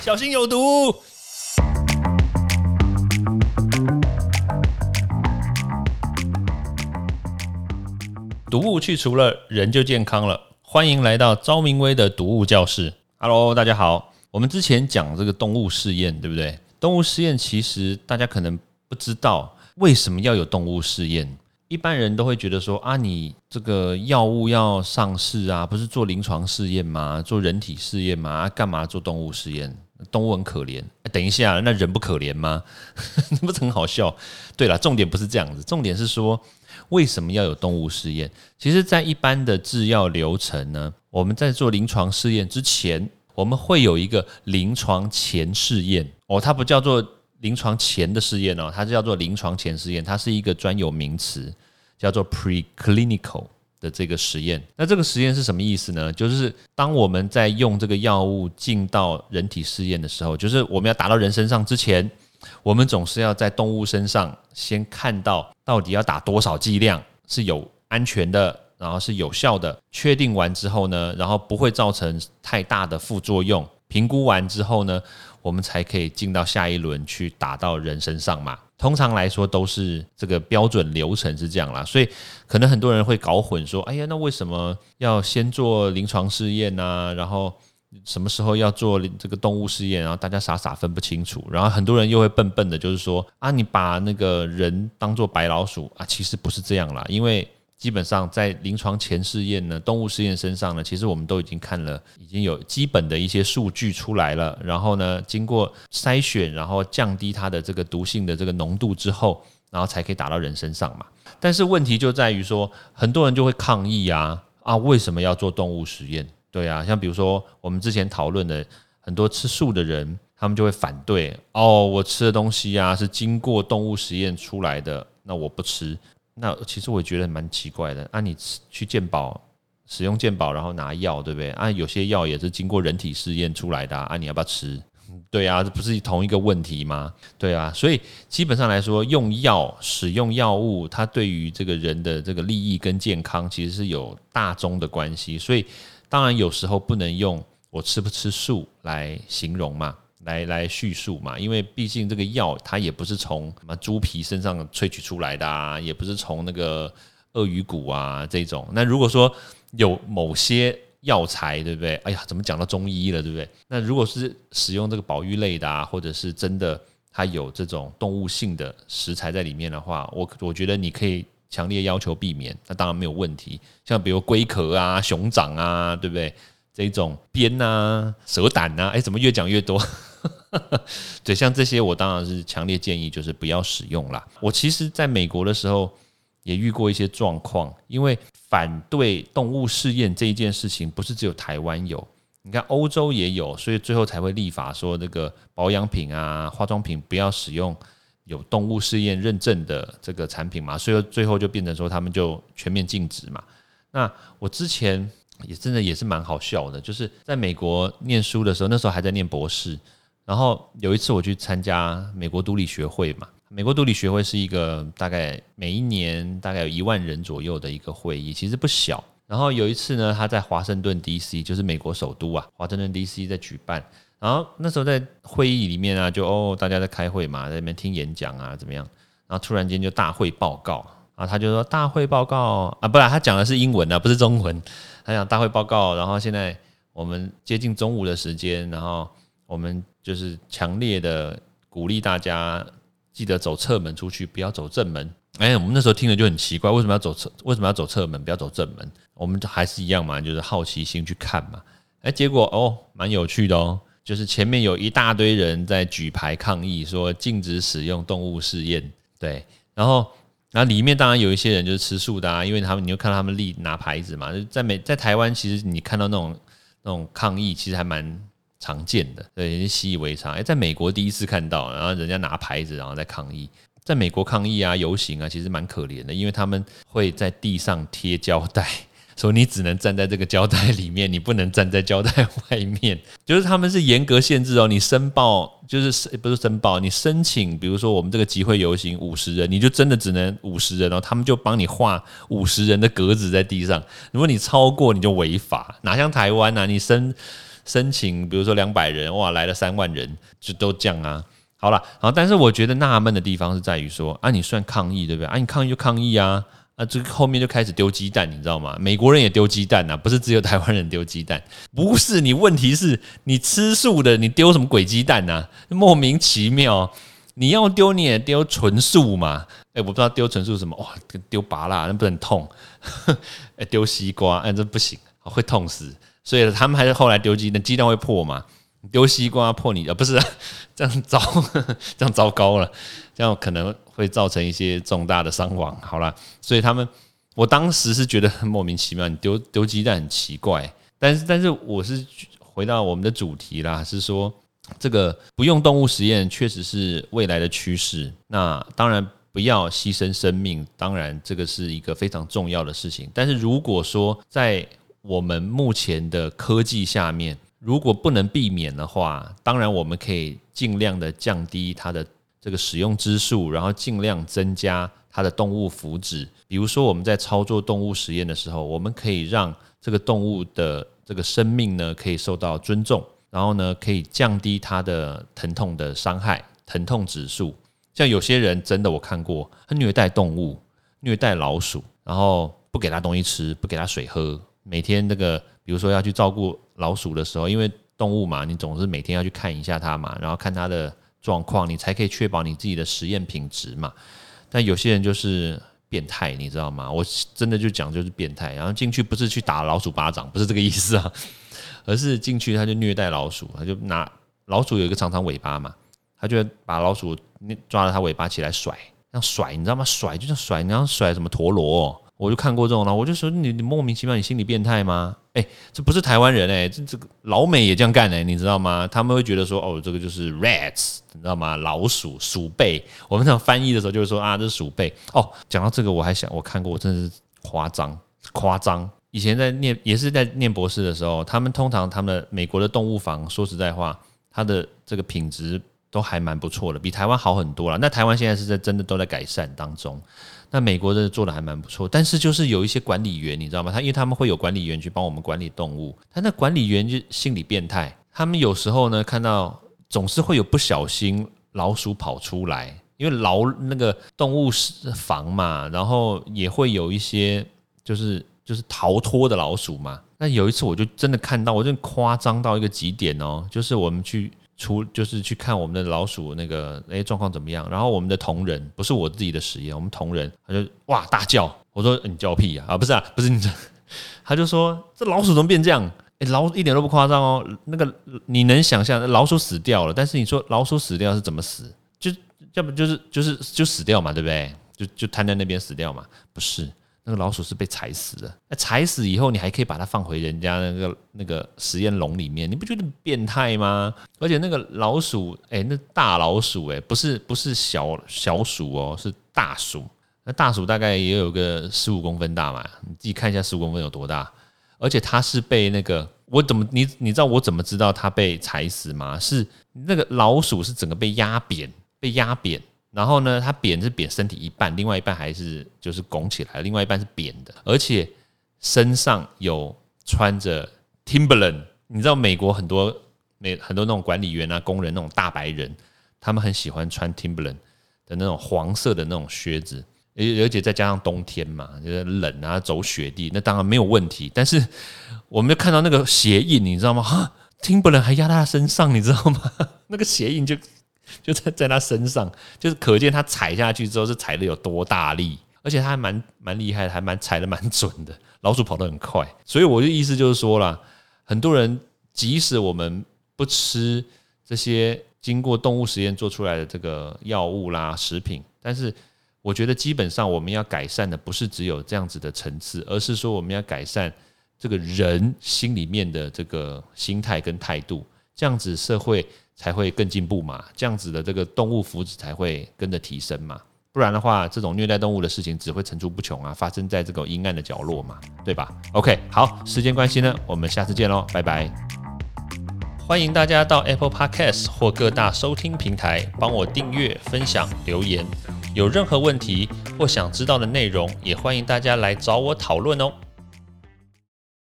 小心有毒。毒物去除了，人就健康了。欢迎来到昭明威的毒物教室。Hello，大家好。我们之前讲这个动物试验，对不对？动物试验其实大家可能不知道为什么要有动物试验。一般人都会觉得说啊，你这个药物要上市啊，不是做临床试验吗？做人体试验吗？干嘛做动物试验？动物很可怜。等一下，那人不可怜吗？不是很好笑？对了，重点不是这样子，重点是说。为什么要有动物试验？其实，在一般的制药流程呢，我们在做临床试验之前，我们会有一个临床前试验哦，它不叫做临床前的试验哦，它叫做临床前试验，它是一个专有名词，叫做 preclinical 的这个实验。那这个实验是什么意思呢？就是当我们在用这个药物进到人体试验的时候，就是我们要打到人身上之前。我们总是要在动物身上先看到到底要打多少剂量是有安全的，然后是有效的。确定完之后呢，然后不会造成太大的副作用。评估完之后呢，我们才可以进到下一轮去打到人身上嘛。通常来说都是这个标准流程是这样啦，所以可能很多人会搞混，说：“哎呀，那为什么要先做临床试验呢？”然后。什么时候要做这个动物试验？然后大家傻傻分不清楚，然后很多人又会笨笨的，就是说啊，你把那个人当做白老鼠啊，其实不是这样啦。因为基本上在临床前试验呢，动物试验身上呢，其实我们都已经看了，已经有基本的一些数据出来了。然后呢，经过筛选，然后降低它的这个毒性的这个浓度之后，然后才可以打到人身上嘛。但是问题就在于说，很多人就会抗议啊啊，为什么要做动物实验？对啊，像比如说我们之前讨论的很多吃素的人，他们就会反对哦，我吃的东西啊是经过动物实验出来的，那我不吃。那其实我觉得蛮奇怪的。啊，你去健保使用健保，然后拿药，对不对？啊，有些药也是经过人体试验出来的啊，你要不要吃？对啊，这不是同一个问题吗？对啊，所以基本上来说，用药使用药物，它对于这个人的这个利益跟健康其实是有大宗的关系，所以。当然，有时候不能用我吃不吃素来形容嘛，来来叙述嘛，因为毕竟这个药它也不是从什么猪皮身上萃取出来的啊，也不是从那个鳄鱼骨啊这种。那如果说有某些药材，对不对？哎呀，怎么讲到中医了，对不对？那如果是使用这个保育类的啊，或者是真的它有这种动物性的食材在里面的话，我我觉得你可以。强烈要求避免，那当然没有问题。像比如龟壳啊、熊掌啊，对不对？这种鞭啊、蛇胆啊，哎，怎么越讲越多？对，像这些我当然是强烈建议，就是不要使用啦。我其实在美国的时候也遇过一些状况，因为反对动物试验这一件事情，不是只有台湾有，你看欧洲也有，所以最后才会立法说这个保养品啊、化妆品不要使用。有动物试验认证的这个产品嘛，所以最后就变成说他们就全面禁止嘛。那我之前也真的也是蛮好笑的，就是在美国念书的时候，那时候还在念博士，然后有一次我去参加美国毒理学会嘛。美国毒理学会是一个大概每一年大概有一万人左右的一个会议，其实不小。然后有一次呢，他在华盛顿 D.C.，就是美国首都啊，华盛顿 D.C. 在举办。然后那时候在会议里面啊，就哦大家在开会嘛，在那边听演讲啊怎么样？然后突然间就大会报告啊，他就说大会报告啊，不然他讲的是英文啊，不是中文。他讲大会报告，然后现在我们接近中午的时间，然后我们就是强烈的鼓励大家记得走侧门出去，不要走正门。哎，我们那时候听了就很奇怪，为什么要走侧？为什么要走侧门？不要走正门？我们还是一样嘛，就是好奇心去看嘛。哎，结果哦，蛮有趣的哦。就是前面有一大堆人在举牌抗议，说禁止使用动物试验。对，然后，然后里面当然有一些人就是吃素的啊，因为他们你就看到他们立拿牌子嘛。在美在台湾，其实你看到那种那种抗议，其实还蛮常见的，对，习以为常。哎，在美国第一次看到，然后人家拿牌子，然后在抗议。在美国抗议啊、游行啊，其实蛮可怜的，因为他们会在地上贴胶带。说你只能站在这个胶带里面，你不能站在胶带外面。就是他们是严格限制哦，你申报就是不是申报，你申请，比如说我们这个集会游行五十人，你就真的只能五十人哦，他们就帮你画五十人的格子在地上。如果你超过，你就违法。哪像台湾呐，你申申请，比如说两百人，哇，来了三万人，就都降啊。好了，好但是我觉得纳闷的地方是在于说，啊，你算抗议对不对？啊，你抗议就抗议啊，啊，这个后面就开始丢鸡蛋，你知道吗？美国人也丢鸡蛋呐，不是只有台湾人丢鸡蛋，不是你问题是你吃素的，你丢什么鬼鸡蛋呐？莫名其妙，你要丢你也丢纯素嘛？哎，我不知道丢纯素什么，哇，丢拔辣那不很痛？哎，丢西瓜，哎，这不行，会痛死。所以他们还是后来丢鸡蛋，鸡蛋会破嘛？丢西瓜破你啊？不是 这样糟，这样糟糕了，这样可能会造成一些重大的伤亡。好了，所以他们，我当时是觉得很莫名其妙，你丢丢鸡蛋很奇怪。但是，但是我是回到我们的主题啦，是说这个不用动物实验确实是未来的趋势。那当然不要牺牲生命，当然这个是一个非常重要的事情。但是如果说在我们目前的科技下面，如果不能避免的话，当然我们可以尽量的降低它的这个使用支数，然后尽量增加它的动物福祉。比如说我们在操作动物实验的时候，我们可以让这个动物的这个生命呢可以受到尊重，然后呢可以降低它的疼痛的伤害、疼痛指数。像有些人真的我看过，他虐待动物，虐待老鼠，然后不给它东西吃，不给它水喝，每天那个比如说要去照顾。老鼠的时候，因为动物嘛，你总是每天要去看一下它嘛，然后看它的状况，你才可以确保你自己的实验品质嘛。但有些人就是变态，你知道吗？我真的就讲就是变态，然后进去不是去打老鼠巴掌，不是这个意思啊，而是进去他就虐待老鼠，他就拿老鼠有一个长长尾巴嘛，他就把老鼠抓着它尾巴起来甩，像甩，你知道吗？甩就像甩，你要甩什么陀螺？我就看过这种了，我就说你你莫名其妙，你心理变态吗？哎，这不是台湾人哎，这这个老美也这样干哎，你知道吗？他们会觉得说哦，这个就是 rats，你知道吗？老鼠鼠辈。我们讲翻译的时候就是说啊，这是鼠辈。哦，讲到这个我还想我看过，真的是夸张夸张。以前在念也是在念博士的时候，他们通常他们的美国的动物房，说实在话，它的这个品质都还蛮不错的，比台湾好很多了。那台湾现在是在真的都在改善当中。那美国的做的还蛮不错，但是就是有一些管理员，你知道吗？他因为他们会有管理员去帮我们管理动物，他那管理员就心理变态。他们有时候呢看到总是会有不小心老鼠跑出来，因为老那个动物房嘛，然后也会有一些就是就是逃脱的老鼠嘛。那有一次我就真的看到，我真夸张到一个极点哦，就是我们去。出就是去看我们的老鼠那个哎状况怎么样，然后我们的同仁不是我自己的实验，我们同仁他就哇大叫，我说你叫屁呀啊不是啊不是你这，他就说这老鼠怎么变这样？哎老一点都不夸张哦，那个你能想象老鼠死掉了，但是你说老鼠死掉是怎么死？就要不就是就是就死掉嘛，对不对？就就瘫在那边死掉嘛？不是。那个老鼠是被踩死的，那踩死以后，你还可以把它放回人家那个那个实验笼里面，你不觉得变态吗？而且那个老鼠，哎，那大老鼠，哎，不是不是小小鼠哦，是大鼠。那大鼠大概也有个十五公分大嘛，你自己看一下十五公分有多大。而且它是被那个，我怎么你你知道我怎么知道它被踩死吗？是那个老鼠是整个被压扁，被压扁。然后呢，它扁是扁身体一半，另外一半还是就是拱起来，另外一半是扁的，而且身上有穿着 Timberland。你知道美国很多美很多那种管理员啊、工人那种大白人，他们很喜欢穿 Timberland 的那种黄色的那种靴子，而而且再加上冬天嘛，就是冷啊，走雪地，那当然没有问题。但是我们就看到那个鞋印，你知道吗？，Timberland 还压在他身上，你知道吗？那个鞋印就。就在在他身上，就是可见他踩下去之后是踩的有多大力，而且他还蛮蛮厉害的，还蛮踩的蛮准的。老鼠跑得很快，所以我的意思就是说了，很多人即使我们不吃这些经过动物实验做出来的这个药物啦、食品，但是我觉得基本上我们要改善的不是只有这样子的层次，而是说我们要改善这个人心里面的这个心态跟态度，这样子社会。才会更进步嘛，这样子的这个动物福祉才会跟着提升嘛，不然的话，这种虐待动物的事情只会层出不穷啊，发生在这个阴暗的角落嘛，对吧？OK，好，时间关系呢，我们下次见喽，拜拜。欢迎大家到 Apple Podcast 或各大收听平台帮我订阅、分享、留言，有任何问题或想知道的内容，也欢迎大家来找我讨论哦。